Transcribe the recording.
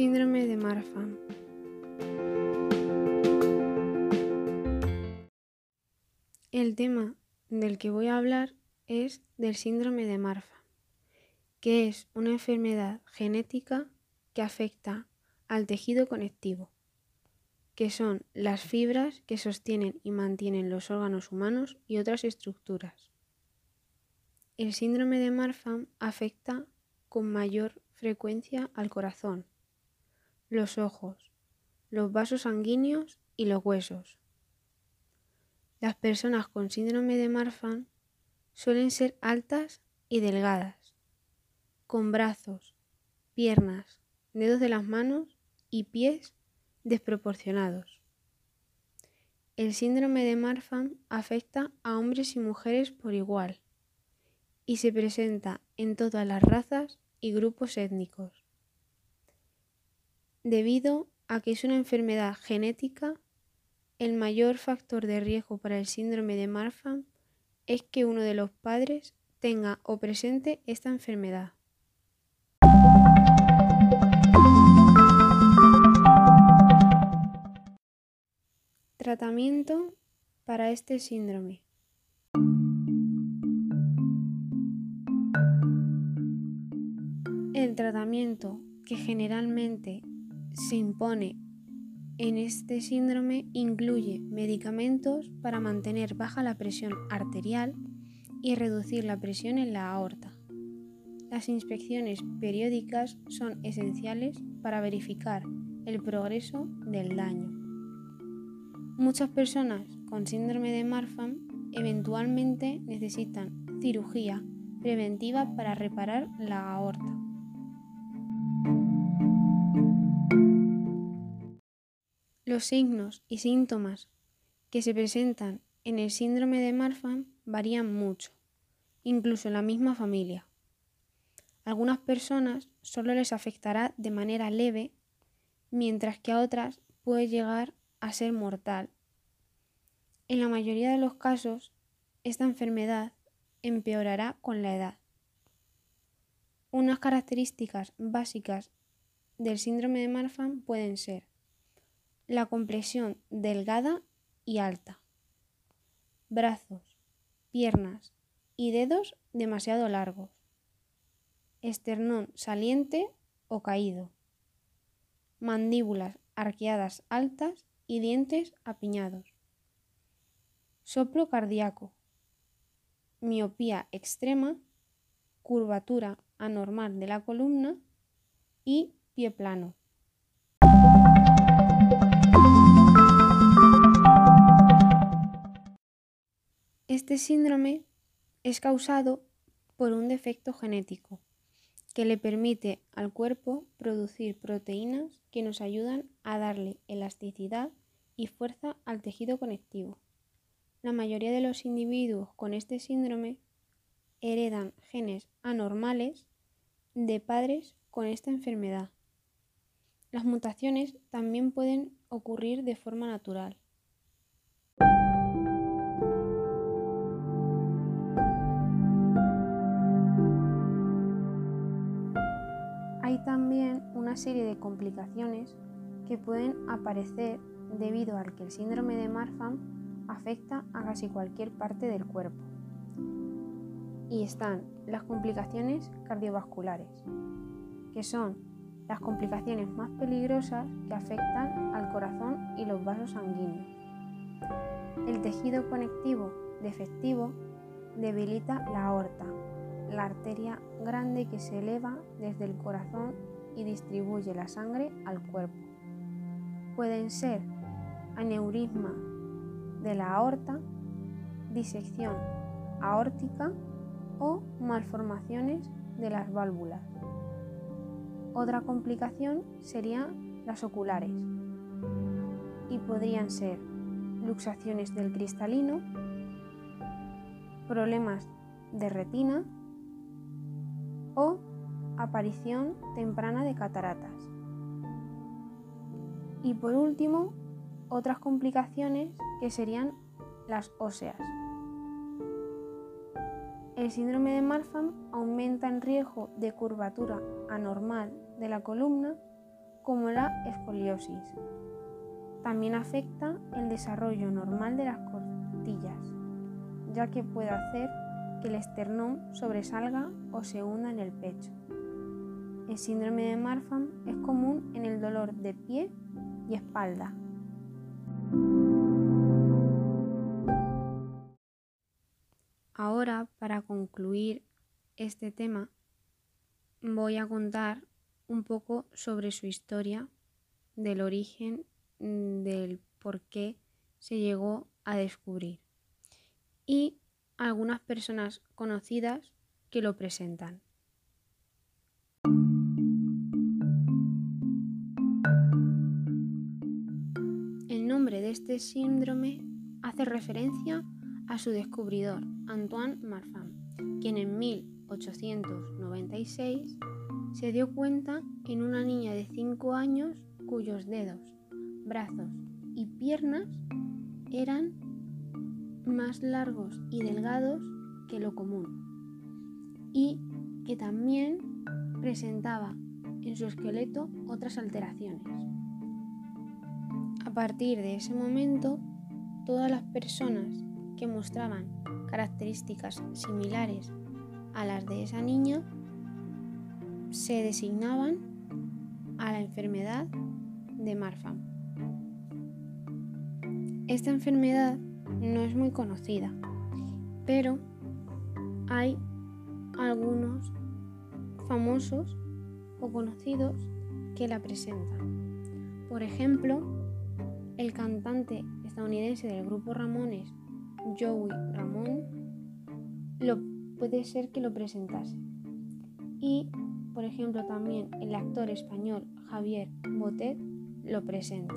Síndrome de Marfan. El tema del que voy a hablar es del síndrome de Marfan, que es una enfermedad genética que afecta al tejido conectivo, que son las fibras que sostienen y mantienen los órganos humanos y otras estructuras. El síndrome de Marfan afecta con mayor frecuencia al corazón, los ojos, los vasos sanguíneos y los huesos. Las personas con síndrome de Marfan suelen ser altas y delgadas, con brazos, piernas, dedos de las manos y pies desproporcionados. El síndrome de Marfan afecta a hombres y mujeres por igual y se presenta en todas las razas y grupos étnicos. Debido a que es una enfermedad genética, el mayor factor de riesgo para el síndrome de Marfan es que uno de los padres tenga o presente esta enfermedad. Tratamiento para este síndrome. El tratamiento que generalmente se impone en este síndrome incluye medicamentos para mantener baja la presión arterial y reducir la presión en la aorta. Las inspecciones periódicas son esenciales para verificar el progreso del daño. Muchas personas con síndrome de Marfan eventualmente necesitan cirugía preventiva para reparar la aorta. Los signos y síntomas que se presentan en el síndrome de Marfan varían mucho, incluso en la misma familia. algunas personas solo les afectará de manera leve, mientras que a otras puede llegar a ser mortal. En la mayoría de los casos, esta enfermedad empeorará con la edad. Unas características básicas del síndrome de Marfan pueden ser la complexión delgada y alta, brazos, piernas y dedos demasiado largos, esternón saliente o caído, mandíbulas arqueadas altas y dientes apiñados. Soplo cardíaco. Miopía extrema, curvatura anormal de la columna y pie plano. Este síndrome es causado por un defecto genético que le permite al cuerpo producir proteínas que nos ayudan a darle elasticidad y fuerza al tejido conectivo. La mayoría de los individuos con este síndrome heredan genes anormales de padres con esta enfermedad. Las mutaciones también pueden ocurrir de forma natural. Una serie de complicaciones que pueden aparecer debido al que el síndrome de Marfan afecta a casi cualquier parte del cuerpo. Y están las complicaciones cardiovasculares, que son las complicaciones más peligrosas que afectan al corazón y los vasos sanguíneos. El tejido conectivo defectivo debilita la aorta, la arteria grande que se eleva desde el corazón y distribuye la sangre al cuerpo. Pueden ser aneurisma de la aorta, disección aórtica o malformaciones de las válvulas. Otra complicación serían las oculares y podrían ser luxaciones del cristalino, problemas de retina o aparición temprana de cataratas. Y por último, otras complicaciones que serían las óseas. El síndrome de Marfan aumenta el riesgo de curvatura anormal de la columna como la escoliosis. También afecta el desarrollo normal de las costillas, ya que puede hacer que el esternón sobresalga o se hunda en el pecho. El síndrome de Marfan es común en el dolor de pie y espalda. Ahora, para concluir este tema, voy a contar un poco sobre su historia, del origen, mm, del por qué se llegó a descubrir y algunas personas conocidas que lo presentan. Este síndrome hace referencia a su descubridor, Antoine Marfan, quien en 1896 se dio cuenta en una niña de 5 años cuyos dedos, brazos y piernas eran más largos y delgados que lo común y que también presentaba en su esqueleto otras alteraciones. A partir de ese momento, todas las personas que mostraban características similares a las de esa niña se designaban a la enfermedad de Marfan. Esta enfermedad no es muy conocida, pero hay algunos famosos o conocidos que la presentan. Por ejemplo, el cantante estadounidense del grupo Ramones, Joey Ramón, lo, puede ser que lo presentase. Y, por ejemplo, también el actor español Javier Botet lo presenta.